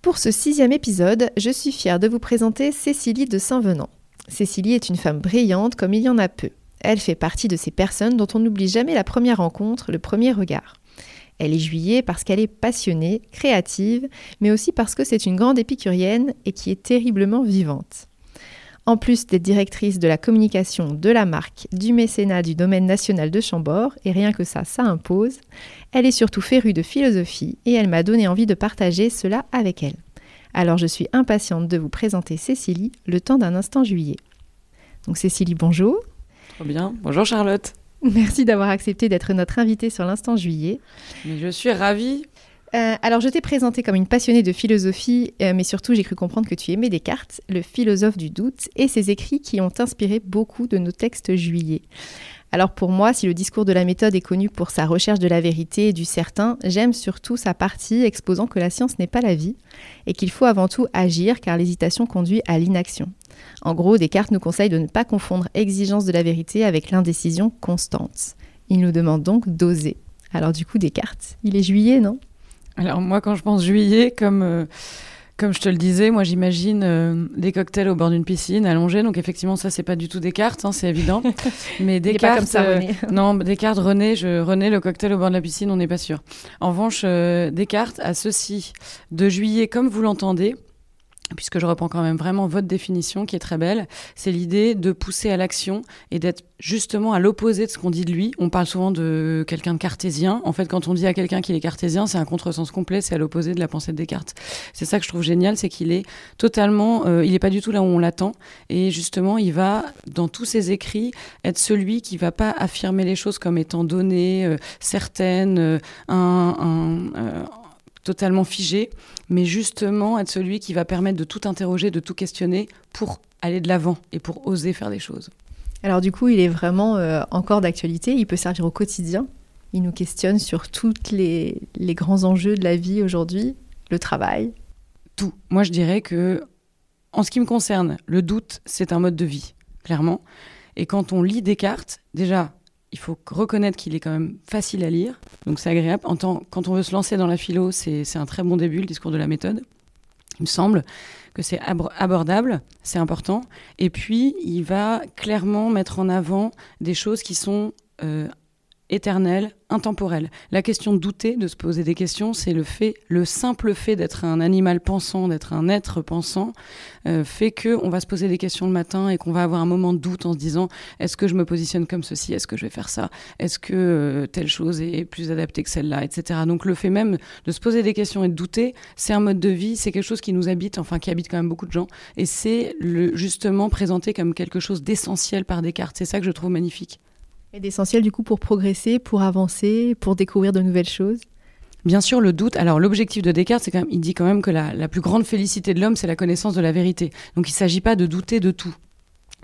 Pour ce sixième épisode, je suis fière de vous présenter Cécilie de Saint-Venant. Cécilie est une femme brillante comme il y en a peu. Elle fait partie de ces personnes dont on n'oublie jamais la première rencontre, le premier regard. Elle est juillet parce qu'elle est passionnée, créative, mais aussi parce que c'est une grande épicurienne et qui est terriblement vivante. En plus d'être directrice de la communication de la marque, du mécénat du domaine national de Chambord, et rien que ça, ça impose, elle est surtout férue de philosophie et elle m'a donné envie de partager cela avec elle. Alors je suis impatiente de vous présenter Cécilie le temps d'un instant juillet. Donc Cécilie, bonjour. Trop bien. Bonjour Charlotte. Merci d'avoir accepté d'être notre invitée sur l'instant juillet. Mais je suis ravie. Euh, alors, je t'ai présentée comme une passionnée de philosophie, euh, mais surtout, j'ai cru comprendre que tu aimais Descartes, le philosophe du doute, et ses écrits qui ont inspiré beaucoup de nos textes juillet. Alors pour moi, si le discours de la méthode est connu pour sa recherche de la vérité et du certain, j'aime surtout sa partie exposant que la science n'est pas la vie et qu'il faut avant tout agir car l'hésitation conduit à l'inaction. En gros, Descartes nous conseille de ne pas confondre exigence de la vérité avec l'indécision constante. Il nous demande donc d'oser. Alors du coup, Descartes, il est juillet, non? Alors moi, quand je pense juillet, comme euh, comme je te le disais, moi j'imagine euh, des cocktails au bord d'une piscine allongés. Donc effectivement, ça c'est pas du tout Descartes, hein, c'est évident. Mais Descartes, pas comme ça, René. Euh, non, Descartes, René, je, René, le cocktail au bord de la piscine, on n'est pas sûr. En revanche, Descartes a ceci de juillet, comme vous l'entendez puisque je reprends quand même vraiment votre définition qui est très belle, c'est l'idée de pousser à l'action et d'être justement à l'opposé de ce qu'on dit de lui. On parle souvent de quelqu'un de cartésien. En fait, quand on dit à quelqu'un qu'il est cartésien, c'est un contresens complet, c'est à l'opposé de la pensée de Descartes. C'est ça que je trouve génial, c'est qu'il est totalement, euh, il n'est pas du tout là où on l'attend, et justement, il va dans tous ses écrits être celui qui va pas affirmer les choses comme étant données, euh, certaines, euh, un, un totalement figé, mais justement être celui qui va permettre de tout interroger, de tout questionner pour aller de l'avant et pour oser faire des choses. Alors du coup, il est vraiment euh, encore d'actualité, il peut servir au quotidien, il nous questionne sur tous les, les grands enjeux de la vie aujourd'hui, le travail. Tout. Moi, je dirais que, en ce qui me concerne, le doute, c'est un mode de vie, clairement. Et quand on lit Descartes, déjà, il faut reconnaître qu'il est quand même facile à lire, donc c'est agréable. Quand on veut se lancer dans la philo, c'est un très bon début, le discours de la méthode. Il me semble que c'est abordable, c'est important. Et puis, il va clairement mettre en avant des choses qui sont euh, éternelles, intemporel. La question de douter, de se poser des questions, c'est le fait, le simple fait d'être un animal pensant, d'être un être pensant, euh, fait que on va se poser des questions le matin et qu'on va avoir un moment de doute en se disant est-ce que je me positionne comme ceci, est-ce que je vais faire ça, est-ce que euh, telle chose est plus adaptée que celle-là, etc. Donc le fait même de se poser des questions et de douter, c'est un mode de vie, c'est quelque chose qui nous habite, enfin qui habite quand même beaucoup de gens, et c'est justement présenté comme quelque chose d'essentiel par Descartes. C'est ça que je trouve magnifique. Et d'essentiel du coup pour progresser, pour avancer, pour découvrir de nouvelles choses Bien sûr, le doute. Alors, l'objectif de Descartes, c'est quand même, il dit quand même que la, plus grande félicité de l'homme, c'est la connaissance de la vérité. Donc, il ne s'agit pas de douter de tout.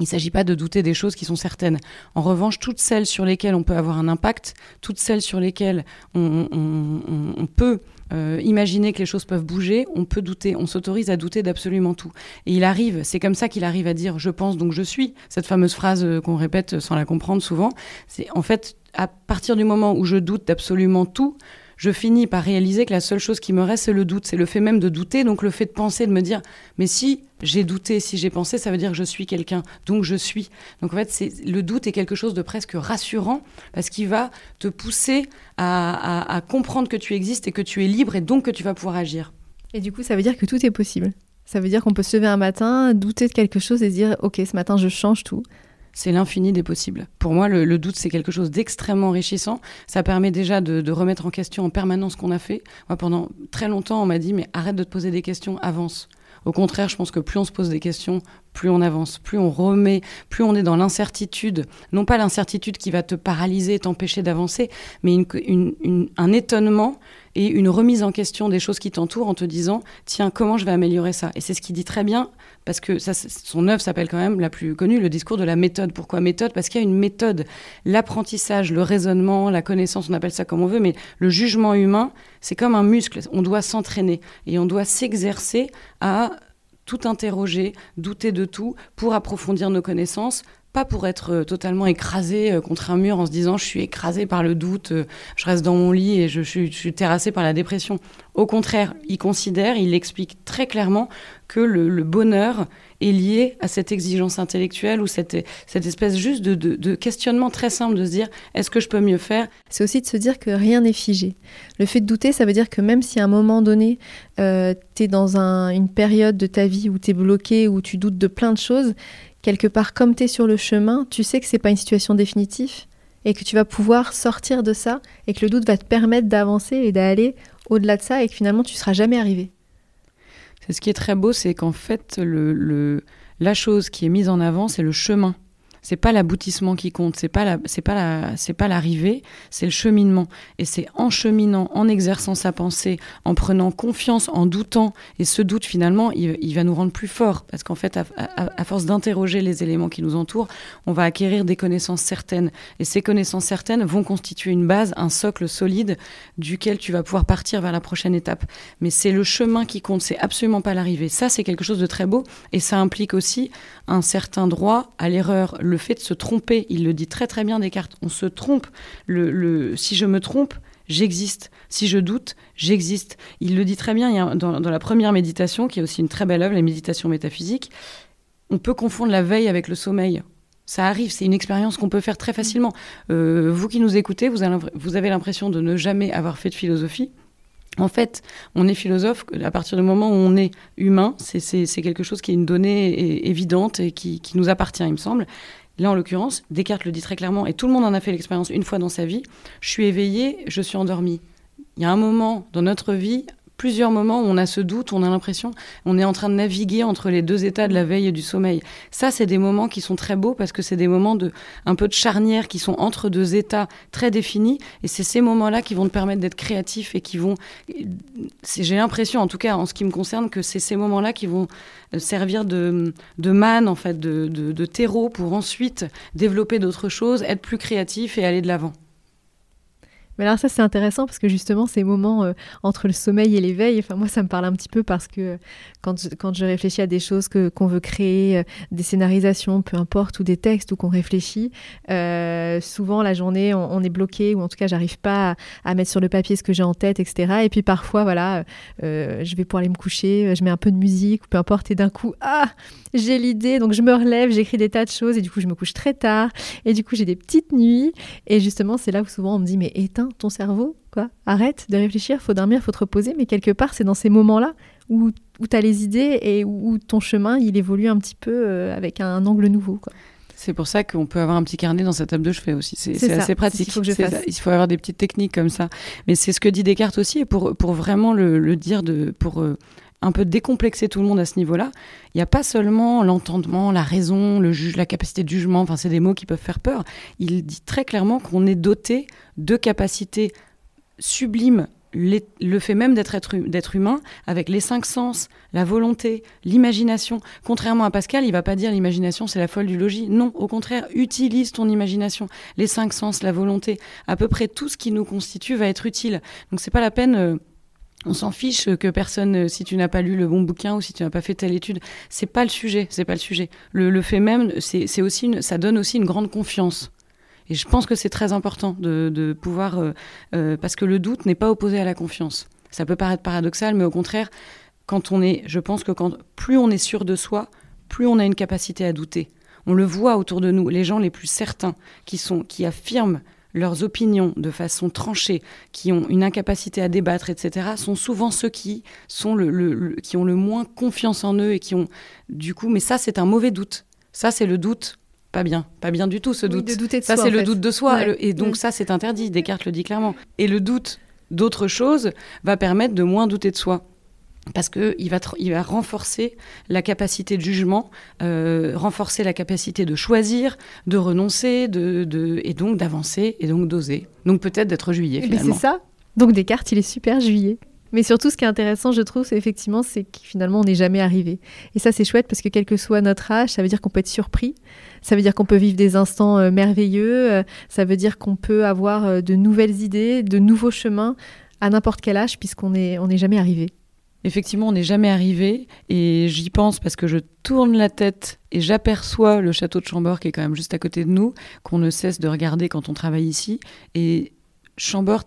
Il ne s'agit pas de douter des choses qui sont certaines. En revanche, toutes celles sur lesquelles on peut avoir un impact, toutes celles sur lesquelles on, peut euh, imaginer que les choses peuvent bouger, on peut douter, on s'autorise à douter d'absolument tout. Et il arrive, c'est comme ça qu'il arrive à dire je pense donc je suis. Cette fameuse phrase euh, qu'on répète sans la comprendre souvent, c'est en fait à partir du moment où je doute d'absolument tout, je finis par réaliser que la seule chose qui me reste, c'est le doute. C'est le fait même de douter, donc le fait de penser, de me dire, mais si j'ai douté, si j'ai pensé, ça veut dire que je suis quelqu'un, donc je suis. Donc en fait, c'est, le doute est quelque chose de presque rassurant, parce qu'il va te pousser à, comprendre que tu existes et que tu es libre, et donc que tu vas pouvoir agir. Et du coup, ça veut dire que tout est possible. Ça veut dire qu'on peut se lever un matin, douter de quelque chose et dire, ok, ce matin, je change tout c'est l'infini des possibles. Pour moi, le, doute, c'est quelque chose d'extrêmement enrichissant. Ça permet déjà de, remettre en question en permanence ce qu'on a fait. Moi, pendant très longtemps, on m'a dit, mais arrête de te poser des questions, avance. Au contraire, je pense que plus on se pose des questions, plus on avance, plus on remet, plus on est dans l'incertitude. Non pas l'incertitude qui va te paralyser, t'empêcher d'avancer, mais un étonnement et une remise en question des choses qui t'entourent en te disant, tiens, comment je vais améliorer ça? Et c'est ce qu'il dit très bien parce que son œuvre s'appelle quand même la plus connue, le discours de la méthode. Pourquoi méthode? Parce qu'il y a une méthode. L'apprentissage, le raisonnement, la connaissance, on appelle ça comme on veut, mais le jugement humain, c'est comme un muscle. On doit s'entraîner et on doit s'exercer à tout interroger, douter de tout, pour approfondir nos connaissances, pas pour être euh, totalement écrasé euh, contre un mur en se disant je suis écrasé par le doute, euh, je reste dans mon lit et je suis, terrassé par la dépression. Au contraire, il considère, il explique très clairement que le, bonheur est lié à cette exigence intellectuelle ou cette, espèce juste de, de, questionnement très simple de se dire est-ce que je peux mieux faire? C'est aussi de se dire que rien n'est figé. Le fait de douter, ça veut dire que même si à un moment donné, euh, tu es dans une période de ta vie où tu es bloqué, où tu doutes de plein de choses, quelque part, comme tu es sur le chemin, tu sais que c'est pas une situation définitive et que tu vas pouvoir sortir de ça et que le doute va te permettre d'avancer et d'aller au-delà de ça et que finalement tu seras jamais arrivé. C'est ce qui est très beau, c'est qu'en fait, le, la chose qui est mise en avant, c'est le chemin c'est pas l'aboutissement qui compte, c'est pas la, c'est pas la, c'est pas l'arrivée, c'est le cheminement. Et c'est en cheminant, en exerçant sa pensée, en prenant confiance, en doutant. Et ce doute, finalement, il, va nous rendre plus forts. Parce qu'en fait, à, force d'interroger les éléments qui nous entourent, on va acquérir des connaissances certaines. Et ces connaissances certaines vont constituer une base, un socle solide duquel tu vas pouvoir partir vers la prochaine étape. Mais c'est le chemin qui compte, c'est absolument pas l'arrivée. Ça, c'est quelque chose de très beau. Et ça implique aussi un certain droit à l'erreur, le fait de se tromper. Il le dit très très bien Descartes. On se trompe. Le, si je me trompe, j'existe. Si je doute, j'existe. Il le dit très bien dans, la première méditation, qui est aussi une très belle œuvre, la méditation métaphysique. On peut confondre la veille avec le sommeil. Ça arrive, c'est une expérience qu'on peut faire très facilement. Euh, vous qui nous écoutez, vous avez l'impression de ne jamais avoir fait de philosophie. En fait, on est philosophe à partir du moment où on est humain. C'est quelque chose qui est une donnée évidente et qui, nous appartient, il me semble. Là, en l'occurrence, Descartes le dit très clairement, et tout le monde en a fait l'expérience une fois dans sa vie. Je suis éveillé, je suis endormi. Il y a un moment dans notre vie plusieurs moments où on a ce doute, on a l'impression, on est en train de naviguer entre les deux états de la veille et du sommeil. Ça, c'est des moments qui sont très beaux parce que c'est des moments de un peu de charnière qui sont entre deux états très définis. Et c'est ces moments-là qui vont te permettre d'être créatif et qui vont. J'ai l'impression, en tout cas en ce qui me concerne, que c'est ces moments-là qui vont servir de, de manne, en fait, de, de terreau pour ensuite développer d'autres choses, être plus créatif et aller de l'avant. Mais alors ça c'est intéressant parce que justement ces moments euh, entre le sommeil et l'éveil, enfin moi ça me parle un petit peu parce que quand je, quand je réfléchis à des choses que qu'on veut créer, euh, des scénarisations, peu importe, ou des textes ou qu'on réfléchit, euh, souvent la journée on, est bloqué ou en tout cas j'arrive pas à, mettre sur le papier ce que j'ai en tête, etc. Et puis parfois voilà, je vais pour aller me coucher, je mets un peu de musique ou peu importe et d'un coup ah j'ai l'idée donc je me relève, j'écris des tas de choses et du coup je me couche très tard et du coup j'ai des petites nuits et justement c'est là où souvent on me dit mais éteins ton cerveau, quoi. Arrête de réfléchir, faut dormir, faut te reposer, mais quelque part, c'est dans ces moments-là où, où tu as les idées et où, ton chemin, il évolue un petit peu euh, avec un angle nouveau, quoi. C'est pour ça qu'on peut avoir un petit carnet dans sa table de chevet aussi. C'est assez pratique. faut il faut avoir des petites techniques comme ça. Mais c'est ce que dit Descartes aussi, et pour, pour vraiment le, dire, de, pour euh, un peu décomplexer tout le monde à ce niveau-là, il n'y a pas seulement l'entendement, la raison, le juge, la capacité de jugement, enfin c'est des mots qui peuvent faire peur. Il dit très clairement qu'on est doté de capacités sublimes le fait même d'être humain, avec les cinq sens, la volonté, l'imagination. Contrairement à Pascal, il va pas dire l'imagination c'est la folle du logis. Non, au contraire, utilise ton imagination. Les cinq sens, la volonté, à peu près tout ce qui nous constitue va être utile. Donc c'est pas la peine. Euh, on s'en fiche que personne, si tu n'as pas lu le bon bouquin ou si tu n'as pas fait telle étude, c'est pas le sujet, c'est pas le sujet. Le, fait même, c'est aussi, une, ça donne aussi une grande confiance. Et je pense que c'est très important de, pouvoir, euh, euh, parce que le doute n'est pas opposé à la confiance. Ça peut paraître paradoxal, mais au contraire, quand on est, je pense que quand plus on est sûr de soi, plus on a une capacité à douter. On le voit autour de nous, les gens les plus certains, qui sont, qui affirment leurs opinions de façon tranchée, qui ont une incapacité à débattre, etc., sont souvent ceux qui, sont le, qui ont le moins confiance en eux et qui ont du coup, mais ça c'est un mauvais doute. Ça c'est le doute pas bien, pas bien du tout ce doute. ça c'est le doute de soi et donc ça c'est interdit. Descartes le dit clairement. Et le doute d'autre chose va permettre de moins douter de soi parce qu'il va, il va renforcer la capacité de jugement, euh, renforcer la capacité de choisir, de renoncer, de, et donc d'avancer, et donc d'oser. Donc peut-être d'être juillet. Ben, c'est ça. Donc Descartes, il est super juillet. Mais surtout, ce qui est intéressant, je trouve, c'est effectivement, c'est que finalement, on n'est jamais arrivé. Et ça, c'est chouette parce que quel que soit notre âge, ça veut dire qu'on peut être surpris. Ça veut dire qu'on peut vivre des instants euh, merveilleux. Euh, ça veut dire qu'on peut avoir de nouvelles idées, de nouveaux chemins à n'importe quel âge, puisqu'on n'est on n'est jamais arrivé. Effectivement, on n'est jamais arrivé et j'y pense parce que je tourne la tête et j'aperçois le château de Chambord qui est quand même juste à côté de nous, qu'on ne cesse de regarder quand on travaille ici. Et Chambord,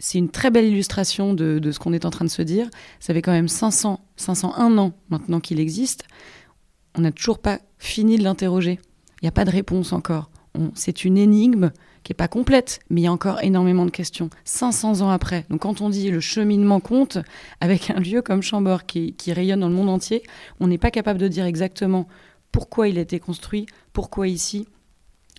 c'est une très belle illustration de, ce qu'on est en train de se dire. Ça fait quand même 500, 501 ans maintenant qu'il existe. On n'a toujours pas fini de l'interroger. Il n'y a pas de réponse encore. C'est une énigme qui est pas complète, mais il y a encore énormément de questions. 500 ans après. Donc quand on dit le cheminement compte, avec un lieu comme Chambord qui, rayonne dans le monde entier, on n'est pas capable de dire exactement pourquoi il a été construit, pourquoi ici,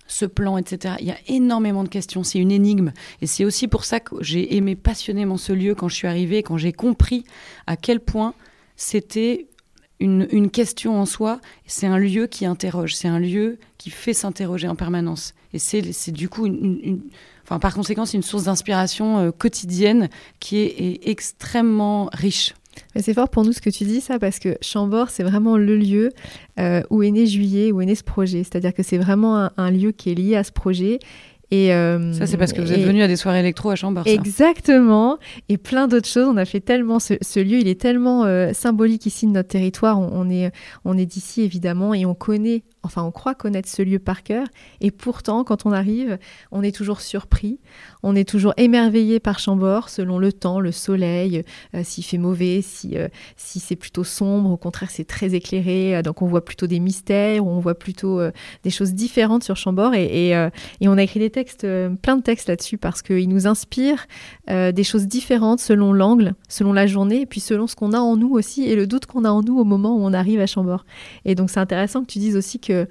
ce plan, etc. Il y a énormément de questions, c'est une énigme. Et c'est aussi pour ça que j'ai aimé passionnément ce lieu quand je suis arrivée, quand j'ai compris à quel point c'était une, question en soi. C'est un lieu qui interroge, c'est un lieu qui fait s'interroger en permanence. Et c'est du coup, enfin, par conséquent, c'est une source d'inspiration euh, quotidienne qui est, extrêmement riche. C'est fort pour nous ce que tu dis, ça, parce que Chambord, c'est vraiment le lieu euh, où est né Juillet, où est né ce projet. C'est-à-dire que c'est vraiment un, lieu qui est lié à ce projet et, euh, ça, c'est parce que vous êtes venu à des soirées électro à Chambord. Exactement. Et plein d'autres choses. On a fait tellement. Ce, lieu, il est tellement euh, symbolique ici de notre territoire. On, est, on est d'ici, évidemment, et on connaît enfin on croit connaître ce lieu par cœur, et pourtant quand on arrive, on est toujours surpris, on est toujours émerveillé par Chambord selon le temps, le soleil, euh, s'il fait mauvais, si, si c'est plutôt sombre, au contraire c'est très éclairé, donc on voit plutôt des mystères, on voit plutôt des choses différentes sur Chambord, et, et, on a écrit des textes, plein de textes là-dessus, parce qu'il nous inspire des choses différentes selon l'angle, selon la journée, puis selon ce qu'on a en nous aussi, et le doute qu'on a en nous au moment où on arrive à Chambord. Et donc c'est intéressant que tu dises aussi que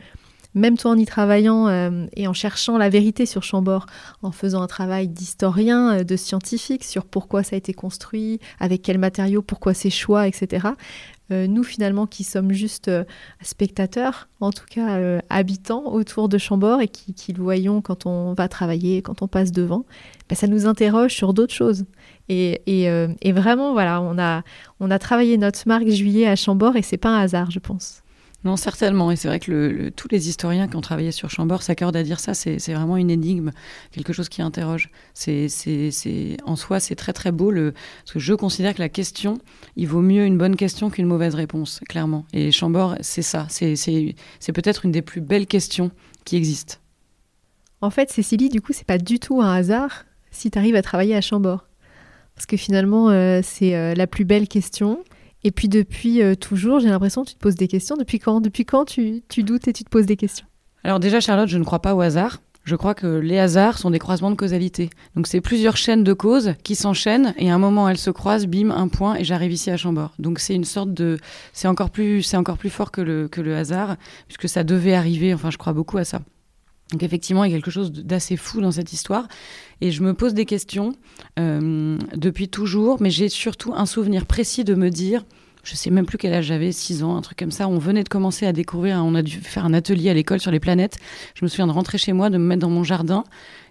même toi en y travaillant euh, et en cherchant la vérité sur Chambord, en faisant un travail d'historien, euh, de scientifique sur pourquoi ça a été construit, avec quels matériaux, pourquoi ces choix, etc. Euh, nous finalement qui sommes juste spectateurs, en tout cas habitants autour de Chambord et qui, le voyons quand on va travailler, quand on passe devant, ben, ça nous interroge sur d'autres choses. Et, et, vraiment, voilà, on a, on a travaillé notre marque juillet à Chambord et c'est pas un hasard, je pense. Non, certainement. Et c'est vrai que tous les historiens qui ont travaillé sur Chambord s'accordent à dire ça. C'est vraiment une énigme, quelque chose qui interroge. C'est en soi, c'est très très beau. Parce que je considère que la question, il vaut mieux une bonne question qu'une mauvaise réponse, clairement. Et Chambord, c'est ça. C'est peut-être une des plus belles questions qui existent. En fait, Cécilie, du coup, c'est pas du tout un hasard si tu arrives à travailler à Chambord. Parce que finalement, euh, c'est euh, la plus belle question. Et puis depuis euh, toujours, j'ai l'impression que tu te poses des questions. Depuis quand Depuis quand tu, doutes et tu te poses des questions? Alors déjà, Charlotte, je ne crois pas au hasard. Je crois que les hasards sont des croisements de causalité. Donc c'est plusieurs chaînes de causes qui s'enchaînent et à un moment elles se croisent, bim, un point et j'arrive ici à Chambord. Donc c'est une sorte de, c'est encore plus, c'est encore plus fort que le que le hasard puisque ça devait arriver. Enfin, je crois beaucoup à ça. Donc effectivement, il y a quelque chose d'assez fou dans cette histoire. Et je me pose des questions euh, depuis toujours, mais j'ai surtout un souvenir précis de me dire, je sais même plus quel âge j'avais, 6 ans, un truc comme ça. On venait de commencer à découvrir, on a dû faire un atelier à l'école sur les planètes. Je me souviens de rentrer chez moi, de me mettre dans mon jardin,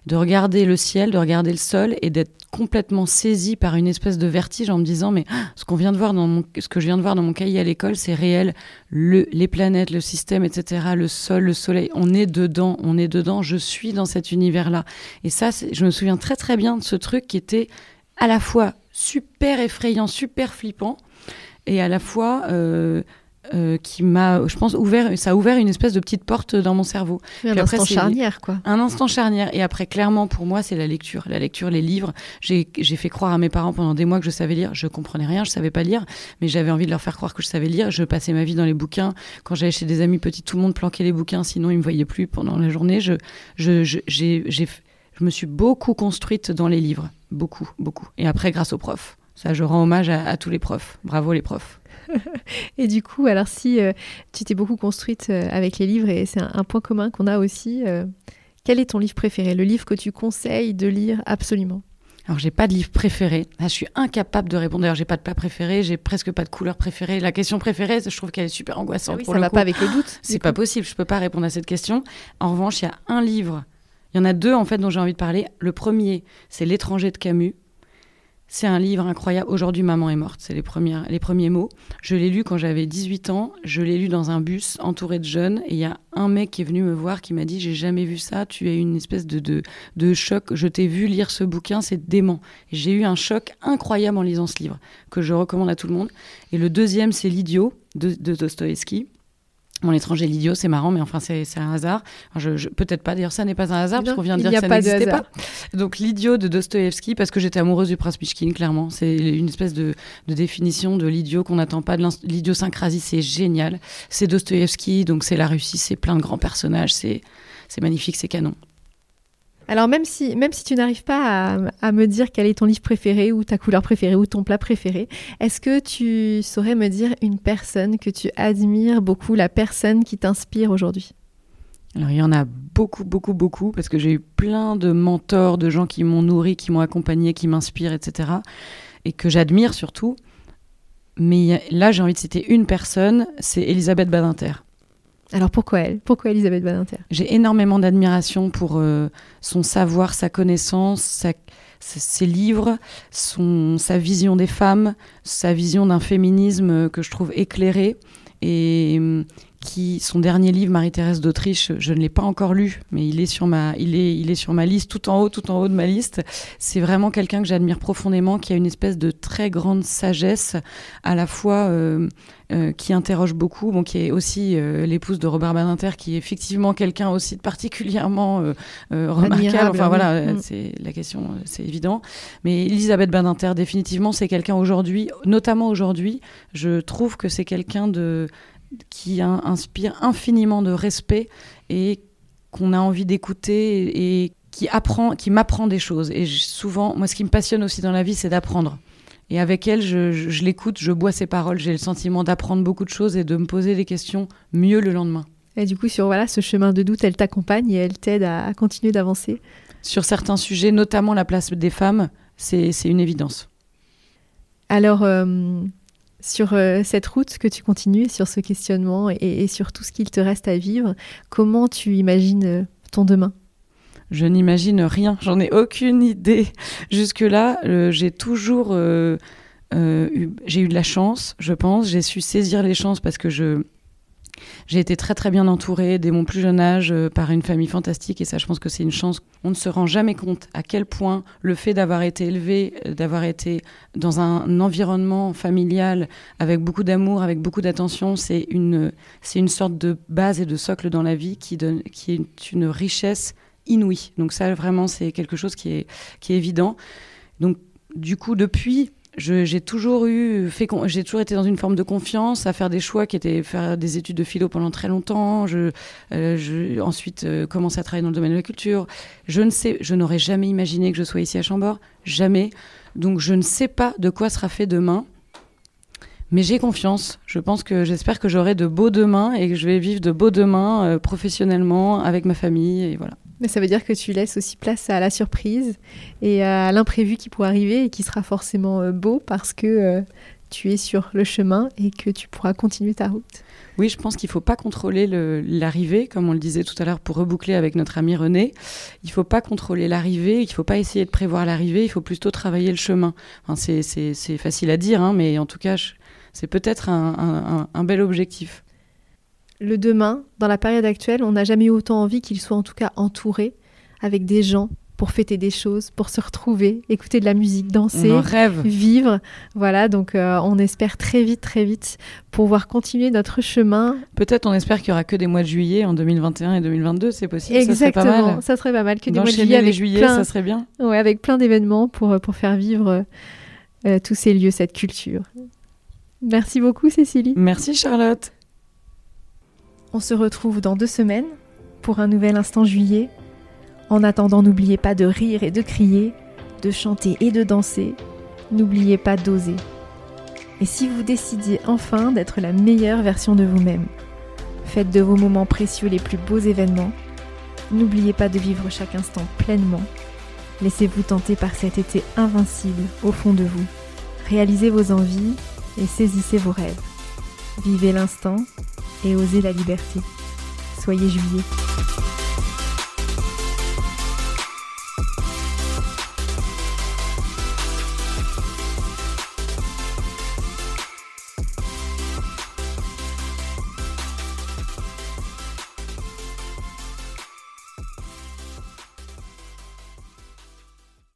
de regarder le ciel, de regarder le sol et d'être complètement saisi par une espèce de vertige en me disant mais ah, ce qu'on vient de voir dans mon, ce que je viens de voir dans mon cahier à l'école, c'est réel. Le, les planètes, le système, etc. Le sol, le soleil, on est dedans, on est dedans. Je suis dans cet univers-là. Et ça, je me souviens très très bien de ce truc qui était à la fois super effrayant, super flippant, et à la fois euh, euh, qui m'a, je pense, ouvert, ça a ouvert une espèce de petite porte dans mon cerveau. un instant charnière, quoi. Un instant charnière. Et après, clairement, pour moi, c'est la lecture. La lecture, les livres. J'ai fait croire à mes parents pendant des mois que je savais lire. Je comprenais rien, je savais pas lire, mais j'avais envie de leur faire croire que je savais lire. Je passais ma vie dans les bouquins. Quand j'allais chez des amis petits, tout le monde planquait les bouquins, sinon ils me voyaient plus pendant la journée. Je, je, je, j'ai, je me suis beaucoup construite dans les livres. Beaucoup, beaucoup. Et après, grâce aux profs. Ça, je rends hommage à tous les profs. Bravo les profs. et du coup, alors si euh, tu t'es beaucoup construite euh, avec les livres, et c'est un, point commun qu'on a aussi, euh, quel est ton livre préféré? Le livre que tu conseilles de lire absolument? Alors j'ai pas de livre préféré. je suis incapable de répondre. D'ailleurs, j'ai pas de plat préféré, j'ai presque pas de couleur préférée. La question préférée, je trouve qu'elle est super angoissante. Ah ça va pas avec le doute. C'est pas possible. Je peux pas répondre à cette question. En revanche, il y a un livre. Il y en a deux en fait dont j'ai envie de parler. Le premier, c'est L'étranger de Camus. C'est un livre incroyable. Aujourd'hui, maman est morte. C'est les, les premiers mots. Je l'ai lu quand j'avais 18 ans. Je l'ai lu dans un bus entouré de jeunes. Et il y a un mec qui est venu me voir qui m'a dit J'ai jamais vu ça. Tu as eu une espèce de, de, de choc. Je t'ai vu lire ce bouquin. C'est dément. J'ai eu un choc incroyable en lisant ce livre que je recommande à tout le monde. Et le deuxième, c'est L'idiot de, de Dostoevsky. Mon étranger, l'idiot, c'est marrant, mais enfin, c'est un hasard. Je, Peut-être pas, d'ailleurs, ça n'est pas un hasard, parce qu'on vient de dire que ça n'existait pas. Donc, l'idiot de Dostoevsky, parce que j'étais amoureuse du prince Mishkin, clairement. C'est une espèce de, de définition de l'idiot qu'on n'attend pas. de L'idiosyncrasie, c'est génial. C'est Dostoevsky, donc c'est la Russie, c'est plein de grands personnages, c'est magnifique, c'est canon. Alors même si, même si tu n'arrives pas à, me dire quel est ton livre préféré ou ta couleur préférée ou ton plat préféré, est-ce que tu saurais me dire une personne que tu admires beaucoup, la personne qui t'inspire aujourd'hui? Alors il y en a beaucoup, beaucoup, beaucoup, parce que j'ai eu plein de mentors, de gens qui m'ont nourri, qui m'ont accompagné, qui m'inspirent, etc. Et que j'admire surtout. Mais là, j'ai envie de citer une personne, c'est Elisabeth Badinter. Alors pourquoi elle? Pourquoi Elisabeth Badinter? J'ai énormément d'admiration pour euh, son savoir, sa connaissance, ses livres, son, sa vision des femmes, sa vision d'un féminisme que je trouve éclairé. Et qui son dernier livre Marie-Thérèse d'Autriche, je ne l'ai pas encore lu, mais il est sur ma il est il est sur ma liste tout en haut tout en haut de ma liste. C'est vraiment quelqu'un que j'admire profondément qui a une espèce de très grande sagesse à la fois euh, euh, qui interroge beaucoup, bon, qui est aussi euh, l'épouse de Robert Badinter, qui est effectivement quelqu'un aussi de particulièrement remarquable. Enfin voilà, mm. c'est la question, c'est évident. Mais Elisabeth Badinter, définitivement, c'est quelqu'un aujourd'hui, notamment aujourd'hui, je trouve que c'est quelqu'un de qui inspire infiniment de respect et qu'on a envie d'écouter et qui apprend, qui m'apprend des choses. Et souvent, moi, ce qui me passionne aussi dans la vie, c'est d'apprendre. Et avec elle, je, l'écoute, je bois ses paroles, j'ai le sentiment d'apprendre beaucoup de choses et de me poser des questions mieux le lendemain. Et du coup, sur voilà, ce chemin de doute, elle t'accompagne et elle t'aide à, continuer d'avancer. Sur certains sujets, notamment la place des femmes, c'est une évidence. Alors, euh, sur euh, cette route que tu continues, sur ce questionnement et, sur tout ce qu'il te reste à vivre, comment tu imagines euh, ton demain? Je n'imagine rien, j'en ai aucune idée. Jusque-là, euh, j'ai toujours j'ai eu de la chance, je pense. J'ai su saisir les chances parce que je, j'ai été très très bien entourée dès mon plus jeune âge euh, par une famille fantastique et ça je pense que c'est une chance. On ne se rend jamais compte à quel point le fait d'avoir été élevé, euh, d'avoir été dans un environnement familial avec beaucoup d'amour, avec beaucoup d'attention, c'est une, c'est une sorte de base et de socle dans la vie qui, donne, qui est une richesse inouïe. Donc ça vraiment c'est quelque chose qui est, qui est évident. Donc du coup depuis j'ai toujours eu fait j'ai toujours été dans une forme de confiance à faire des choix qui étaient faire des études de philo pendant très longtemps. Je, euh, je ensuite euh, commencé à travailler dans le domaine de la culture. Je ne sais je n'aurais jamais imaginé que je sois ici à Chambord. Jamais. Donc je ne sais pas de quoi sera fait demain. Mais j'ai confiance. Je pense que j'espère que j'aurai de beaux demain et que je vais vivre de beaux demain euh, professionnellement avec ma famille et voilà. Mais ça veut dire que tu laisses aussi place à la surprise et à l'imprévu qui pourrait arriver et qui sera forcément euh, beau parce que euh, tu es sur le chemin et que tu pourras continuer ta route. Oui, je pense qu'il ne faut pas contrôler l'arrivée, comme on le disait tout à l'heure pour reboucler avec notre ami René. Il ne faut pas contrôler l'arrivée, il ne faut pas essayer de prévoir l'arrivée, il faut plutôt travailler le chemin. Enfin, c'est facile à dire, hein, mais en tout cas, c'est peut-être un, un bel objectif le demain, dans la période actuelle, on n'a jamais eu autant envie qu'il soit en tout cas entouré avec des gens pour fêter des choses, pour se retrouver, écouter de la musique, danser, rêve. vivre. Voilà, donc euh, on espère très vite, très vite pouvoir continuer notre chemin. Peut-être on espère qu'il y aura que des mois de juillet en 2021 et 2022, c'est possible. Ça serait pas Exactement, mal. ça serait pas mal que des mois de juillet avec juillet, plein, ça serait bien. ouais, avec plein d'événements pour, euh, pour faire vivre euh, tous ces lieux, cette culture. Merci beaucoup Cécilie. Merci Charlotte. On se retrouve dans deux semaines pour un nouvel instant juillet. En attendant, n'oubliez pas de rire et de crier, de chanter et de danser. N'oubliez pas d'oser. Et si vous décidiez enfin d'être la meilleure version de vous-même, faites de vos moments précieux les plus beaux événements. N'oubliez pas de vivre chaque instant pleinement. Laissez-vous tenter par cet été invincible au fond de vous. Réalisez vos envies et saisissez vos rêves. Vivez l'instant et osez la liberté. Soyez juillet.